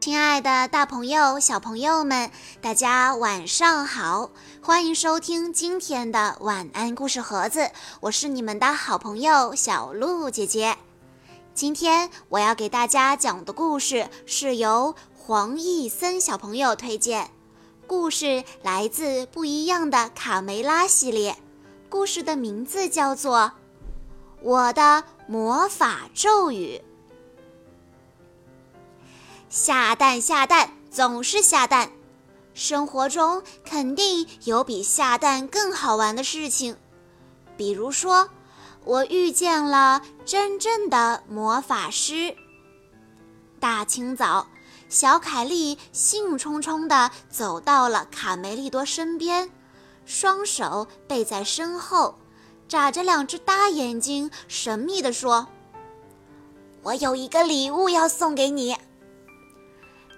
亲爱的，大朋友、小朋友们，大家晚上好！欢迎收听今天的晚安故事盒子，我是你们的好朋友小鹿姐姐。今天我要给大家讲的故事是由黄奕森小朋友推荐，故事来自《不一样的卡梅拉》系列，故事的名字叫做《我的魔法咒语》。下蛋下蛋总是下蛋，生活中肯定有比下蛋更好玩的事情。比如说，我遇见了真正的魔法师。大清早，小凯莉兴冲冲地走到了卡梅利多身边，双手背在身后，眨着两只大眼睛，神秘地说：“我有一个礼物要送给你。”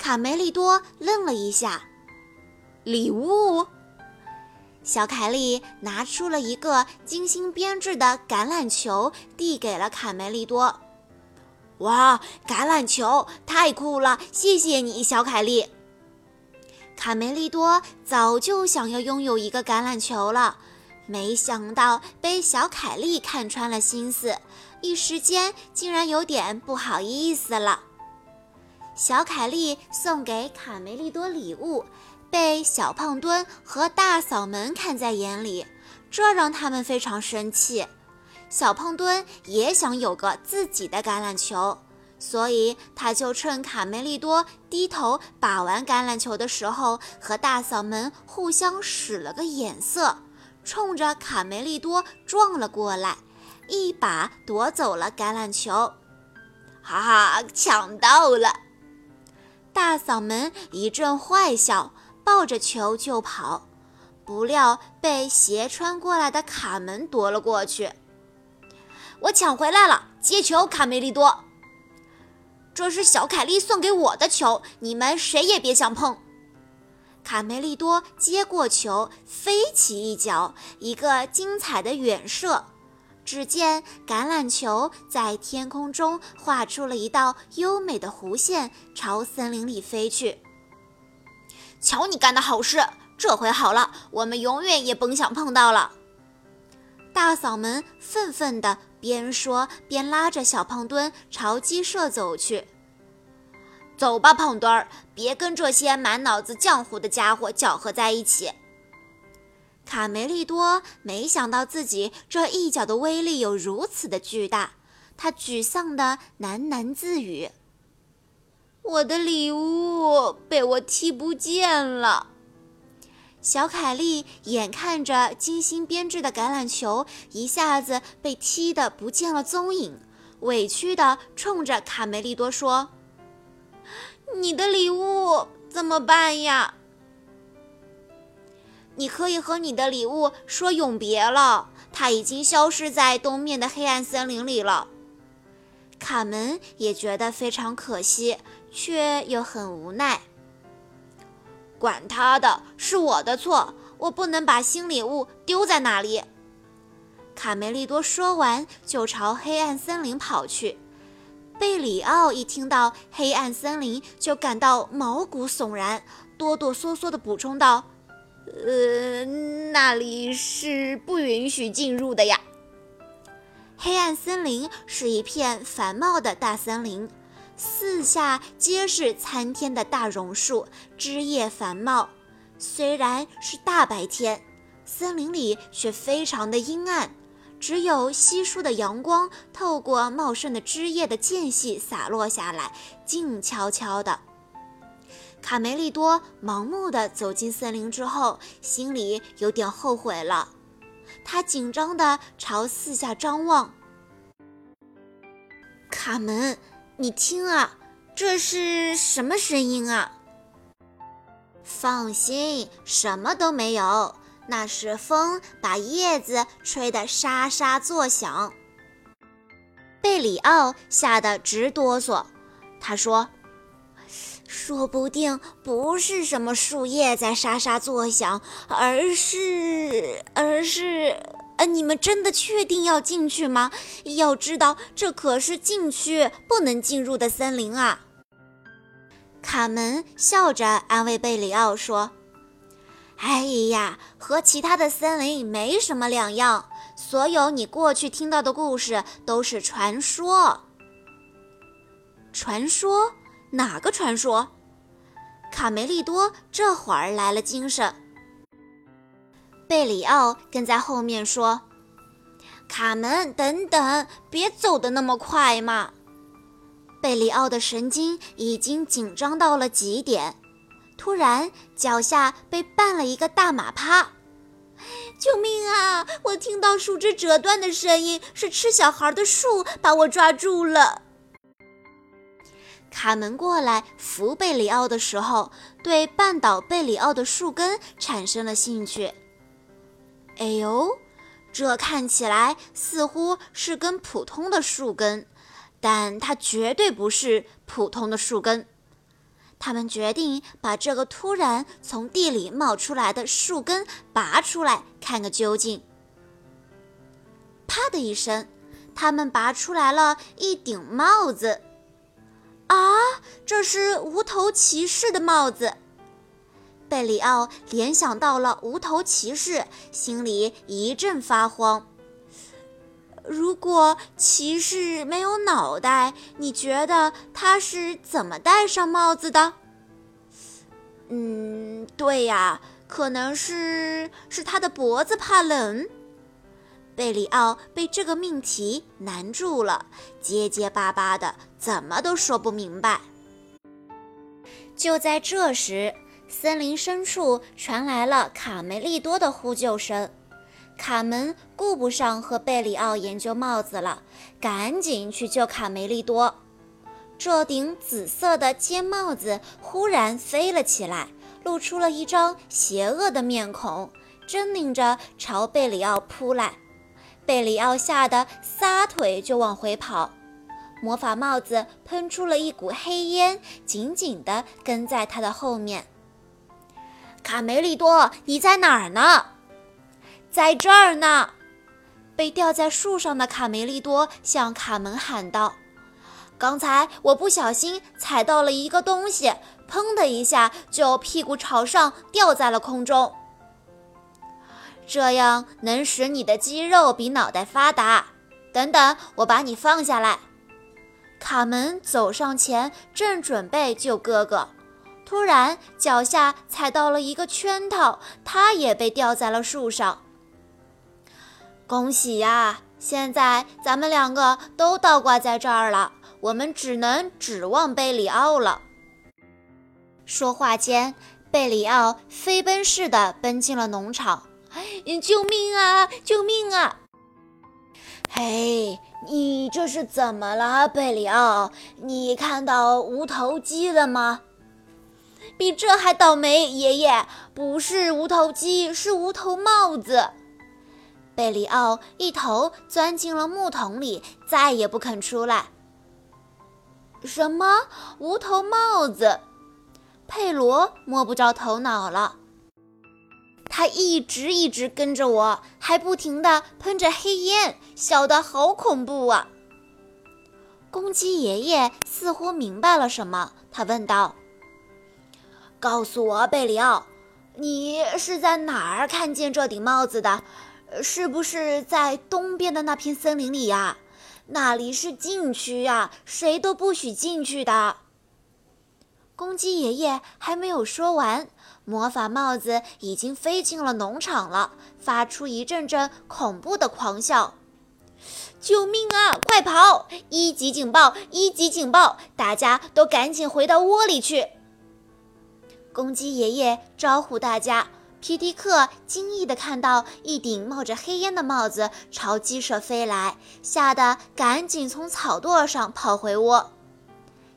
卡梅利多愣了一下，礼物。小凯莉拿出了一个精心编制的橄榄球，递给了卡梅利多。哇，橄榄球太酷了！谢谢你，小凯莉。卡梅利多早就想要拥有一个橄榄球了，没想到被小凯莉看穿了心思，一时间竟然有点不好意思了。小凯莉送给卡梅利多礼物，被小胖墩和大嗓门看在眼里，这让他们非常生气。小胖墩也想有个自己的橄榄球，所以他就趁卡梅利多低头把玩橄榄球的时候，和大嗓门互相使了个眼色，冲着卡梅利多撞了过来，一把夺走了橄榄球。哈哈，抢到了！大嗓门一阵坏笑，抱着球就跑，不料被斜穿过来的卡门夺了过去。我抢回来了，接球，卡梅利多。这是小凯莉送给我的球，你们谁也别想碰。卡梅利多接过球，飞起一脚，一个精彩的远射。只见橄榄球在天空中画出了一道优美的弧线，朝森林里飞去。瞧你干的好事，这回好了，我们永远也甭想碰到了。大嗓门愤愤地边说边拉着小胖墩朝鸡舍走去。走吧，胖墩儿，别跟这些满脑子浆糊的家伙搅和在一起。卡梅利多没想到自己这一脚的威力有如此的巨大，他沮丧地喃喃自语：“我的礼物被我踢不见了。”小凯莉眼看着精心编织的橄榄球一下子被踢得不见了踪影，委屈地冲着卡梅利多说：“你的礼物怎么办呀？”你可以和你的礼物说永别了，它已经消失在东面的黑暗森林里了。卡门也觉得非常可惜，却又很无奈。管他的，是我的错，我不能把新礼物丢在那里。卡梅利多说完，就朝黑暗森林跑去。贝里奥一听到黑暗森林，就感到毛骨悚然，哆哆嗦嗦地补充道。呃，那里是不允许进入的呀。黑暗森林是一片繁茂的大森林，四下皆是参天的大榕树，枝叶繁茂。虽然是大白天，森林里却非常的阴暗，只有稀疏的阳光透过茂盛的枝叶的间隙洒落下来，静悄悄的。卡梅利多盲目地走进森林之后，心里有点后悔了。他紧张地朝四下张望。卡门，你听啊，这是什么声音啊？放心，什么都没有，那是风把叶子吹得沙沙作响。贝里奥吓得直哆嗦，他说。说不定不是什么树叶在沙沙作响，而是，而是……呃，你们真的确定要进去吗？要知道，这可是禁区，不能进入的森林啊！卡门笑着安慰贝里奥说：“哎呀，和其他的森林没什么两样。所有你过去听到的故事都是传说。传说？哪个传说？”卡梅利多这会儿来了精神。贝里奥跟在后面说：“卡门，等等，别走得那么快嘛！”贝里奥的神经已经紧张到了极点，突然脚下被绊了一个大马趴，救命啊！我听到树枝折断的声音，是吃小孩的树把我抓住了。卡门过来扶贝里奥的时候，对绊倒贝里奥的树根产生了兴趣。哎呦，这看起来似乎是根普通的树根。但它绝对不是普通的树根。他们决定把这个突然从地里冒出来的树根拔出来，看个究竟。啪的一声，他们拔出来了一顶帽子。这是无头骑士的帽子！贝里奥联想到了无头骑士，心里一阵发慌。如果骑士没有脑袋，你觉得他是怎么戴上帽子的？嗯，对呀，可能是是他的脖子怕冷。贝里奥被这个命题难住了，结结巴巴的，怎么都说不明白。就在这时，森林深处传来了卡梅利多的呼救声。卡门顾不上和贝里奥研究帽子了，赶紧去救卡梅利多。这顶紫色的尖帽子忽然飞了起来，露出了一张邪恶的面孔，狰狞着朝贝里奥扑来。贝里奥吓得撒腿就往回跑，魔法帽子喷出了一股黑烟，紧紧地跟在他的后面。卡梅利多，你在哪儿呢？在这儿呢！被吊在树上的卡梅利多向卡门喊道：“刚才我不小心踩到了一个东西，砰的一下就屁股朝上掉在了空中。这样能使你的肌肉比脑袋发达。等等，我把你放下来。”卡门走上前，正准备救哥哥，突然脚下踩到了一个圈套，他也被吊在了树上。恭喜呀！现在咱们两个都倒挂在这儿了，我们只能指望贝里奥了。说话间，贝里奥飞奔似的奔进了农场。救命啊！救命啊！嘿，你这是怎么了，贝里奥？你看到无头鸡了吗？比这还倒霉，爷爷，不是无头鸡，是无头帽子。贝里奥一头钻进了木桶里，再也不肯出来。什么无头帽子？佩罗摸不着头脑了。他一直一直跟着我，还不停地喷着黑烟，笑得好恐怖啊！公鸡爷爷似乎明白了什么，他问道：“告诉我，贝里奥，你是在哪儿看见这顶帽子的？”是不是在东边的那片森林里呀？那里是禁区呀，谁都不许进去的。公鸡爷爷还没有说完，魔法帽子已经飞进了农场了，发出一阵阵恐怖的狂笑：“救命啊！快跑！一级警报！一级警报！大家都赶紧回到窝里去！”公鸡爷爷招呼大家。皮迪克惊异地看到一顶冒着黑烟的帽子朝鸡舍飞来，吓得赶紧从草垛上跑回窝。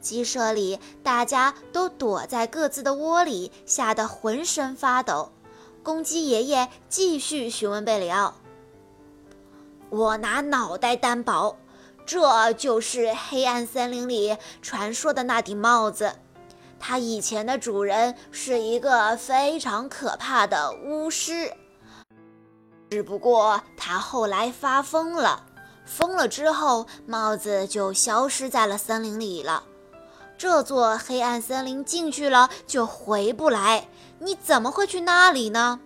鸡舍里大家都躲在各自的窝里，吓得浑身发抖。公鸡爷爷继续询问贝里奥：“我拿脑袋担保，这就是黑暗森林里传说的那顶帽子。”它以前的主人是一个非常可怕的巫师，只不过他后来发疯了，疯了之后帽子就消失在了森林里了。这座黑暗森林进去了就回不来，你怎么会去那里呢？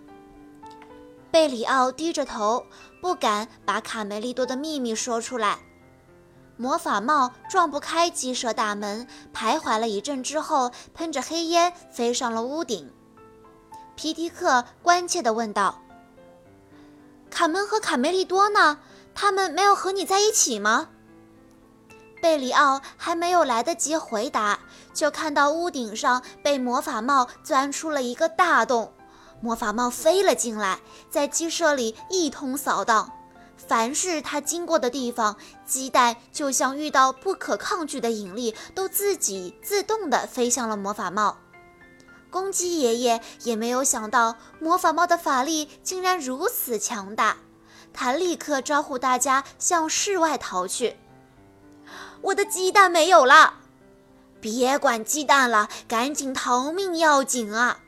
贝里奥低着头，不敢把卡梅利多的秘密说出来。魔法帽撞不开鸡舍大门，徘徊了一阵之后，喷着黑烟飞上了屋顶。皮迪克关切地问道：“卡门和卡梅利多呢？他们没有和你在一起吗？”贝里奥还没有来得及回答，就看到屋顶上被魔法帽钻出了一个大洞，魔法帽飞了进来，在鸡舍里一通扫荡。凡是他经过的地方，鸡蛋就像遇到不可抗拒的引力，都自己自动地飞向了魔法帽。公鸡爷爷也没有想到魔法帽的法力竟然如此强大，他立刻招呼大家向室外逃去。我的鸡蛋没有了，别管鸡蛋了，赶紧逃命要紧啊！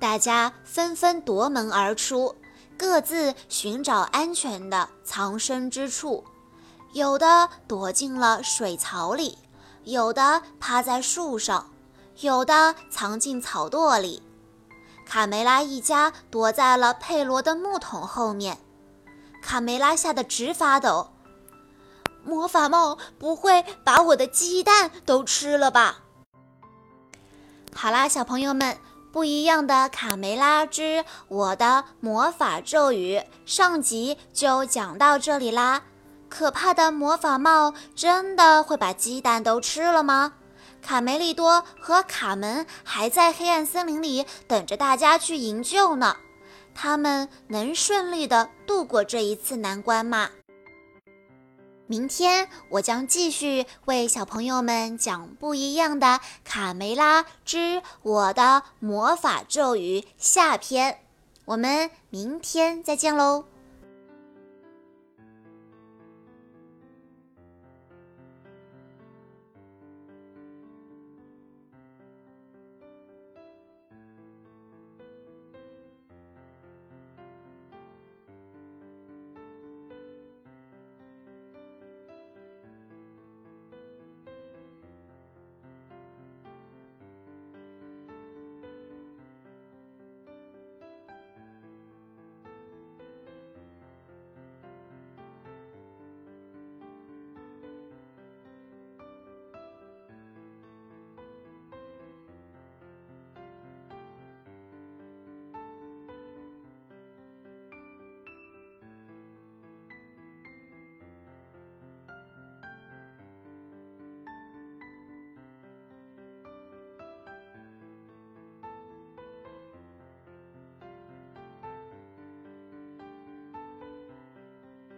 大家纷纷夺门而出，各自寻找安全的藏身之处，有的躲进了水槽里，有的趴在树上，有的藏进草垛里。卡梅拉一家躲在了佩罗的木桶后面，卡梅拉吓得直发抖。魔法帽不会把我的鸡蛋都吃了吧？好啦，小朋友们，不一样的卡梅拉之我的魔法咒语上集就讲到这里啦。可怕的魔法帽真的会把鸡蛋都吃了吗？卡梅利多和卡门还在黑暗森林里等着大家去营救呢。他们能顺利的度过这一次难关吗？明天我将继续为小朋友们讲不一样的《卡梅拉之我的魔法咒语》下篇，我们明天再见喽。